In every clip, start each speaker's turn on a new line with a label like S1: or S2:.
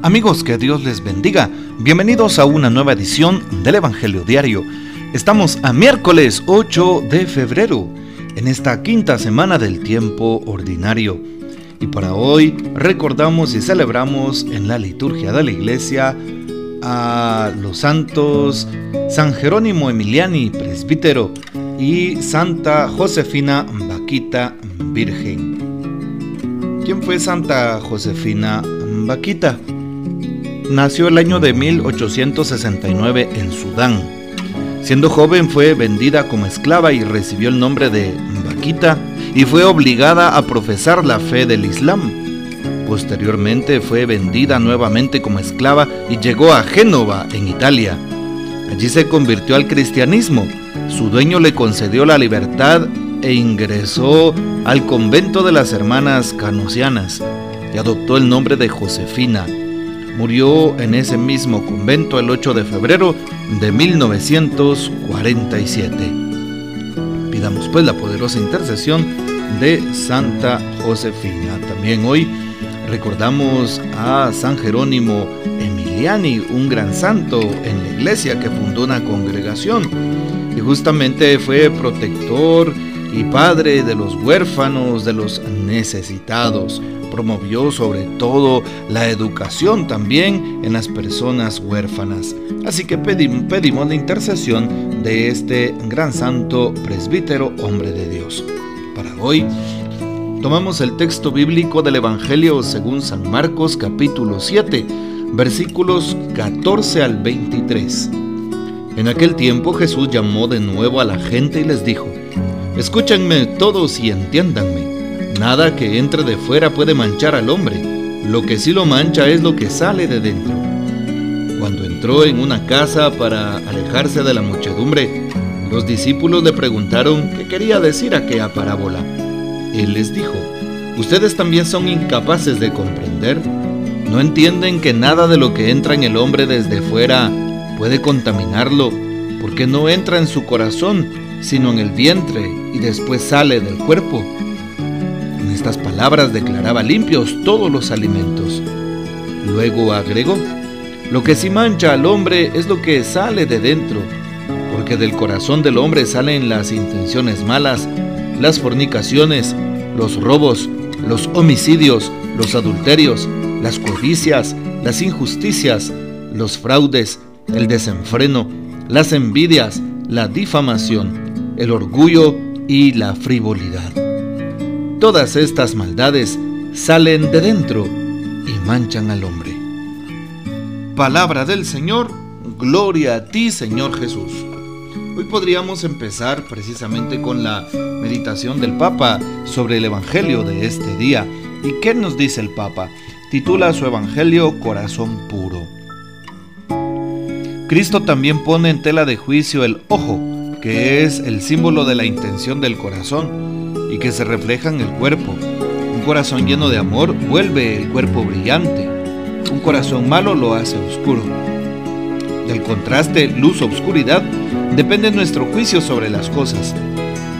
S1: Amigos, que Dios les bendiga. Bienvenidos a una nueva edición del Evangelio Diario. Estamos a miércoles 8 de febrero, en esta quinta semana del tiempo ordinario. Y para hoy recordamos y celebramos en la liturgia de la iglesia a los santos San Jerónimo Emiliani, presbítero, y Santa Josefina Vaquita, virgen. ¿Quién fue Santa Josefina Vaquita? Nació el año de 1869 en Sudán. Siendo joven fue vendida como esclava y recibió el nombre de Vaquita y fue obligada a profesar la fe del Islam. Posteriormente fue vendida nuevamente como esclava y llegó a Génova, en Italia. Allí se convirtió al cristianismo. Su dueño le concedió la libertad e ingresó al convento de las hermanas canosianas y adoptó el nombre de Josefina Murió en ese mismo convento el 8 de febrero de 1947. Pidamos pues la poderosa intercesión de Santa Josefina. También hoy recordamos a San Jerónimo Emiliani, un gran santo en la iglesia que fundó una congregación y justamente fue protector y padre de los huérfanos, de los necesitados promovió sobre todo la educación también en las personas huérfanas. Así que pedimos, la intercesión de este gran santo presbítero, hombre de Dios. Para hoy tomamos el texto bíblico del Evangelio según San Marcos capítulo 7, versículos 14 al 23. En aquel tiempo Jesús llamó de nuevo a la gente y les dijo, Escúchenme todos y entiéndanme. Nada que entre de fuera puede manchar al hombre. Lo que sí lo mancha es lo que sale de dentro. Cuando entró en una casa para alejarse de la muchedumbre, los discípulos le preguntaron qué quería decir aquella parábola. Él les dijo, ¿ustedes también son incapaces de comprender? ¿No entienden que nada de lo que entra en el hombre desde fuera puede contaminarlo, porque no entra en su corazón, sino en el vientre y después sale del cuerpo? Estas palabras declaraba limpios todos los alimentos. Luego agregó, lo que sí mancha al hombre es lo que sale de dentro, porque del corazón del hombre salen las intenciones malas, las fornicaciones, los robos, los homicidios, los adulterios, las codicias, las injusticias, los fraudes, el desenfreno, las envidias, la difamación, el orgullo y la frivolidad. Todas estas maldades salen de dentro y manchan al hombre. Palabra del Señor, gloria a ti Señor Jesús. Hoy podríamos empezar precisamente con la meditación del Papa sobre el Evangelio de este día. ¿Y qué nos dice el Papa? Titula su Evangelio Corazón Puro. Cristo también pone en tela de juicio el ojo, que es el símbolo de la intención del corazón y que se refleja en el cuerpo. Un corazón lleno de amor vuelve el cuerpo brillante. Un corazón malo lo hace oscuro. Del contraste luz-obscuridad depende nuestro juicio sobre las cosas,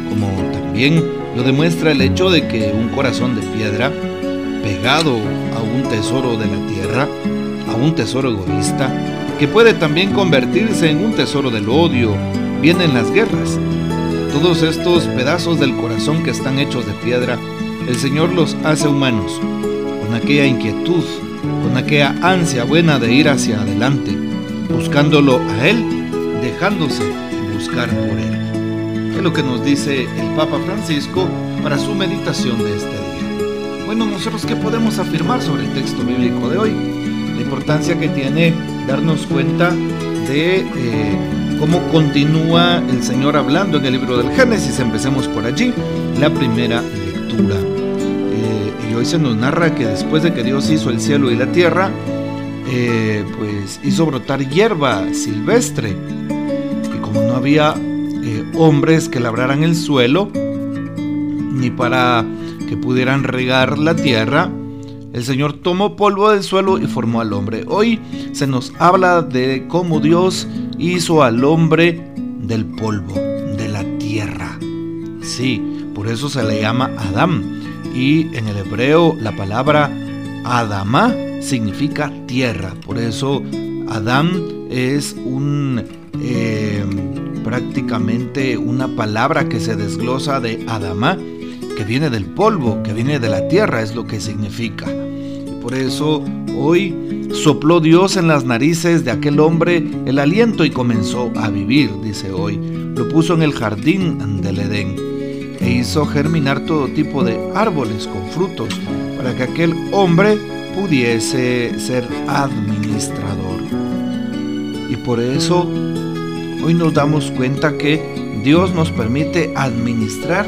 S1: como también lo demuestra el hecho de que un corazón de piedra, pegado a un tesoro de la tierra, a un tesoro egoísta, que puede también convertirse en un tesoro del odio, vienen las guerras, todos estos pedazos del corazón que están hechos de piedra, el Señor los hace humanos, con aquella inquietud, con aquella ansia buena de ir hacia adelante, buscándolo a Él, dejándose buscar por Él. Es lo que nos dice el Papa Francisco para su meditación de este día. Bueno, nosotros qué podemos afirmar sobre el texto bíblico de hoy? La importancia que tiene darnos cuenta de... Eh, cómo continúa el Señor hablando en el libro del Génesis. Empecemos por allí, la primera lectura. Eh, y hoy se nos narra que después de que Dios hizo el cielo y la tierra, eh, pues hizo brotar hierba silvestre. Y como no había eh, hombres que labraran el suelo, ni para que pudieran regar la tierra, el Señor tomó polvo del suelo y formó al hombre. Hoy se nos habla de cómo Dios hizo al hombre del polvo, de la tierra. Sí, por eso se le llama Adán. Y en el hebreo la palabra Adama significa tierra. Por eso Adán es un eh, prácticamente una palabra que se desglosa de Adamá, que viene del polvo, que viene de la tierra, es lo que significa. Por eso hoy sopló Dios en las narices de aquel hombre el aliento y comenzó a vivir, dice hoy. Lo puso en el jardín del Edén e hizo germinar todo tipo de árboles con frutos para que aquel hombre pudiese ser administrador. Y por eso hoy nos damos cuenta que Dios nos permite administrar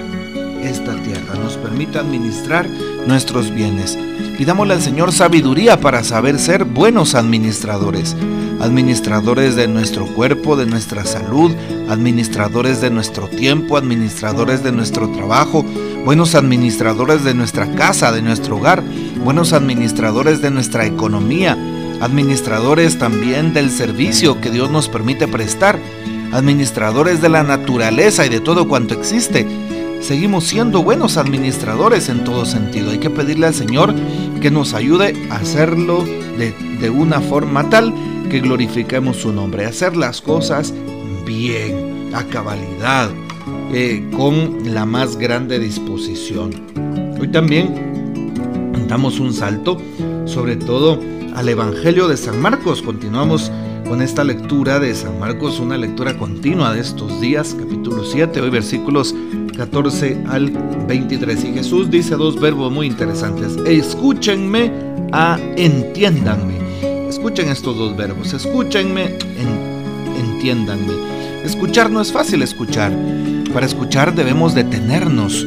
S1: esta tierra, nos permite administrar nuestros bienes. Pidámosle al Señor sabiduría para saber ser buenos administradores, administradores de nuestro cuerpo, de nuestra salud, administradores de nuestro tiempo, administradores de nuestro trabajo, buenos administradores de nuestra casa, de nuestro hogar, buenos administradores de nuestra economía, administradores también del servicio que Dios nos permite prestar, administradores de la naturaleza y de todo cuanto existe. Seguimos siendo buenos administradores en todo sentido. Hay que pedirle al Señor que nos ayude a hacerlo de, una forma tal que glorifiquemos su nombre, hacer las cosas bien, a cabalidad, eh, con la más grande disposición. Hoy también damos un salto, sobre todo al Evangelio de San Marcos. Continuamos con esta lectura de San Marcos, una lectura continua de estos días, capítulo 7, hoy versículos 14 al 23. Y Jesús dice dos verbos muy interesantes. Escúchenme a entiéndanme. Escuchen estos dos verbos. Escúchenme, entiéndanme. Escuchar no es fácil escuchar. Para escuchar debemos detenernos.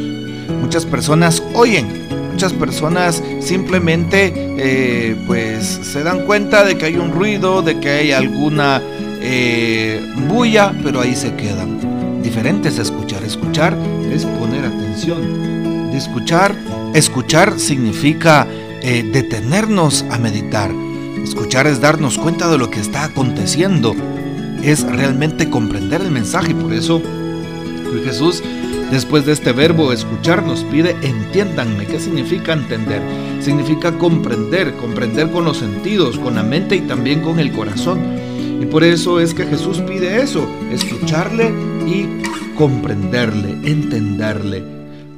S1: Muchas personas oyen, muchas personas simplemente eh, pues se dan cuenta de que hay un ruido, de que hay alguna eh, bulla, pero ahí se quedan. Diferente es escuchar. Escuchar es poner atención. De escuchar, escuchar significa eh, detenernos a meditar. Escuchar es darnos cuenta de lo que está aconteciendo. Es realmente comprender el mensaje por eso Jesús Después de este verbo escuchar nos pide entiéndanme. ¿Qué significa entender? Significa comprender, comprender con los sentidos, con la mente y también con el corazón. Y por eso es que Jesús pide eso, escucharle y comprenderle, entenderle.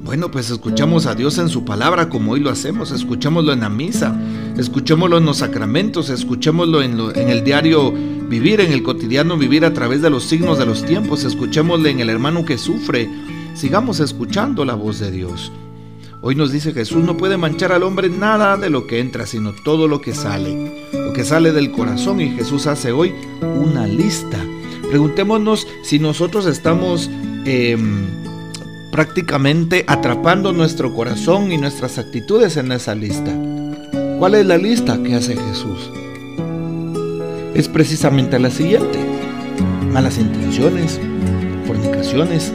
S1: Bueno, pues escuchamos a Dios en su palabra como hoy lo hacemos, escuchémoslo en la misa, escuchémoslo en los sacramentos, escuchémoslo en, en el diario vivir, en el cotidiano vivir a través de los signos de los tiempos, escuchémosle en el hermano que sufre, sigamos escuchando la voz de Dios. Hoy nos dice Jesús, no puede manchar al hombre nada de lo que entra, sino todo lo que sale, lo que sale del corazón. Y Jesús hace hoy una lista. Preguntémonos si nosotros estamos em, prácticamente atrapando nuestro corazón y nuestras actitudes en esa lista. ¿Cuál es la lista que hace Jesús? Es precisamente la siguiente. Malas intenciones, fornicaciones,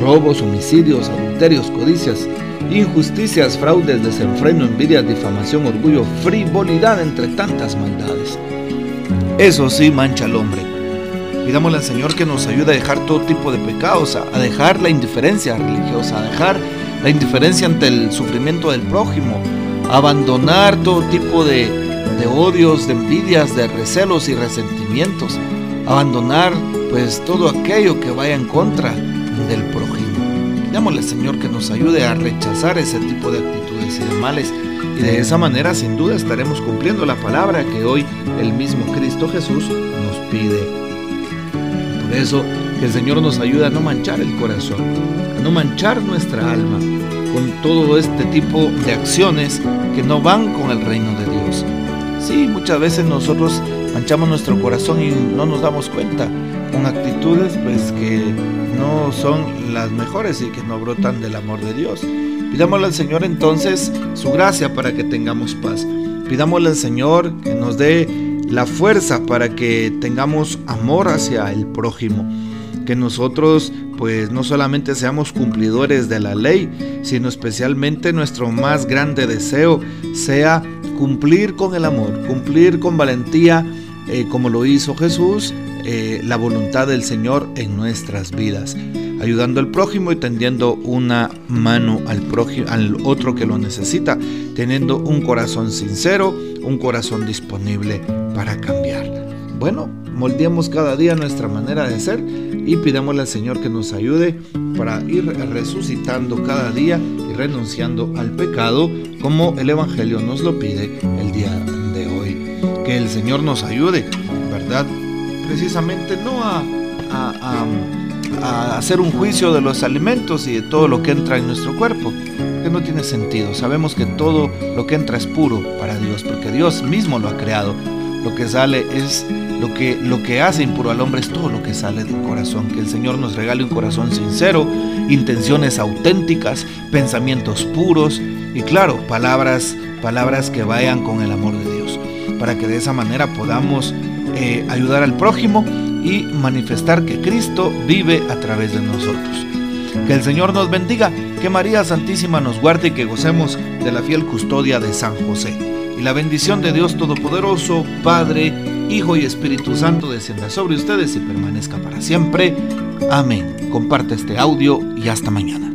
S1: robos, homicidios, adulterios, codicias, injusticias, fraudes, desenfreno, envidia, difamación, orgullo, frivolidad, entre tantas maldades. Eso sí mancha al hombre. Pidámosle al Señor que nos ayude a dejar todo tipo de pecados, a dejar la indiferencia religiosa, a dejar la indiferencia ante el sufrimiento del prójimo, a abandonar todo tipo de, de odios, de envidias, de recelos y resentimientos, abandonar pues todo aquello que vaya en contra del prójimo. Pidámosle Señor que nos ayude a rechazar ese tipo de actitudes y de males y de esa manera sin duda estaremos cumpliendo la palabra que hoy el mismo Cristo Jesús nos pide. Por eso que el Señor nos ayude a no manchar el corazón, a no manchar nuestra alma con todo este tipo de acciones que no van con el reino de Dios. Sí, muchas veces nosotros manchamos nuestro corazón y no nos damos cuenta con actitudes pues que no son las mejores y que no brotan del amor de Dios. Pidámosle al Señor entonces su gracia para que tengamos paz. Pidámosle al Señor que nos dé la fuerza para que tengamos amor hacia el prójimo. Que nosotros pues no solamente seamos cumplidores de la ley, sino especialmente nuestro más grande deseo sea cumplir con el amor, cumplir con valentía eh, como lo hizo Jesús eh, la voluntad del Señor en nuestras vidas, ayudando al prójimo y tendiendo una mano al, prójimo, al otro que lo necesita, teniendo un corazón sincero, un corazón disponible para cambiar. Bueno, moldeamos cada día nuestra manera de ser y pidámosle al Señor que nos ayude para ir resucitando cada día y renunciando al pecado como el Evangelio nos lo pide el día de hoy. Que el Señor nos ayude, ¿verdad? Precisamente no a, a, hacer un juicio de los alimentos y de todo lo que entra en nuestro cuerpo, que no tiene sentido. Sabemos que todo lo que entra es puro para Dios, porque Dios mismo lo ha creado. Lo que sale es lo que, lo que hace impuro al hombre es todo lo que sale del corazón. Que el Señor nos regale un corazón sincero, intenciones auténticas, pensamientos puros y claro, palabras, palabras que vayan con el amor de Dios. Para que de esa manera podamos eh, ayudar al prójimo y manifestar que Cristo vive a través de nosotros. Que el Señor nos bendiga, que María Santísima nos guarde y que gocemos de la fiel custodia de San José. Y la bendición de Dios Todopoderoso, Padre, Hijo y Espíritu Santo descienda sobre ustedes y permanezca para siempre. Amén. Comparte este audio y hasta mañana.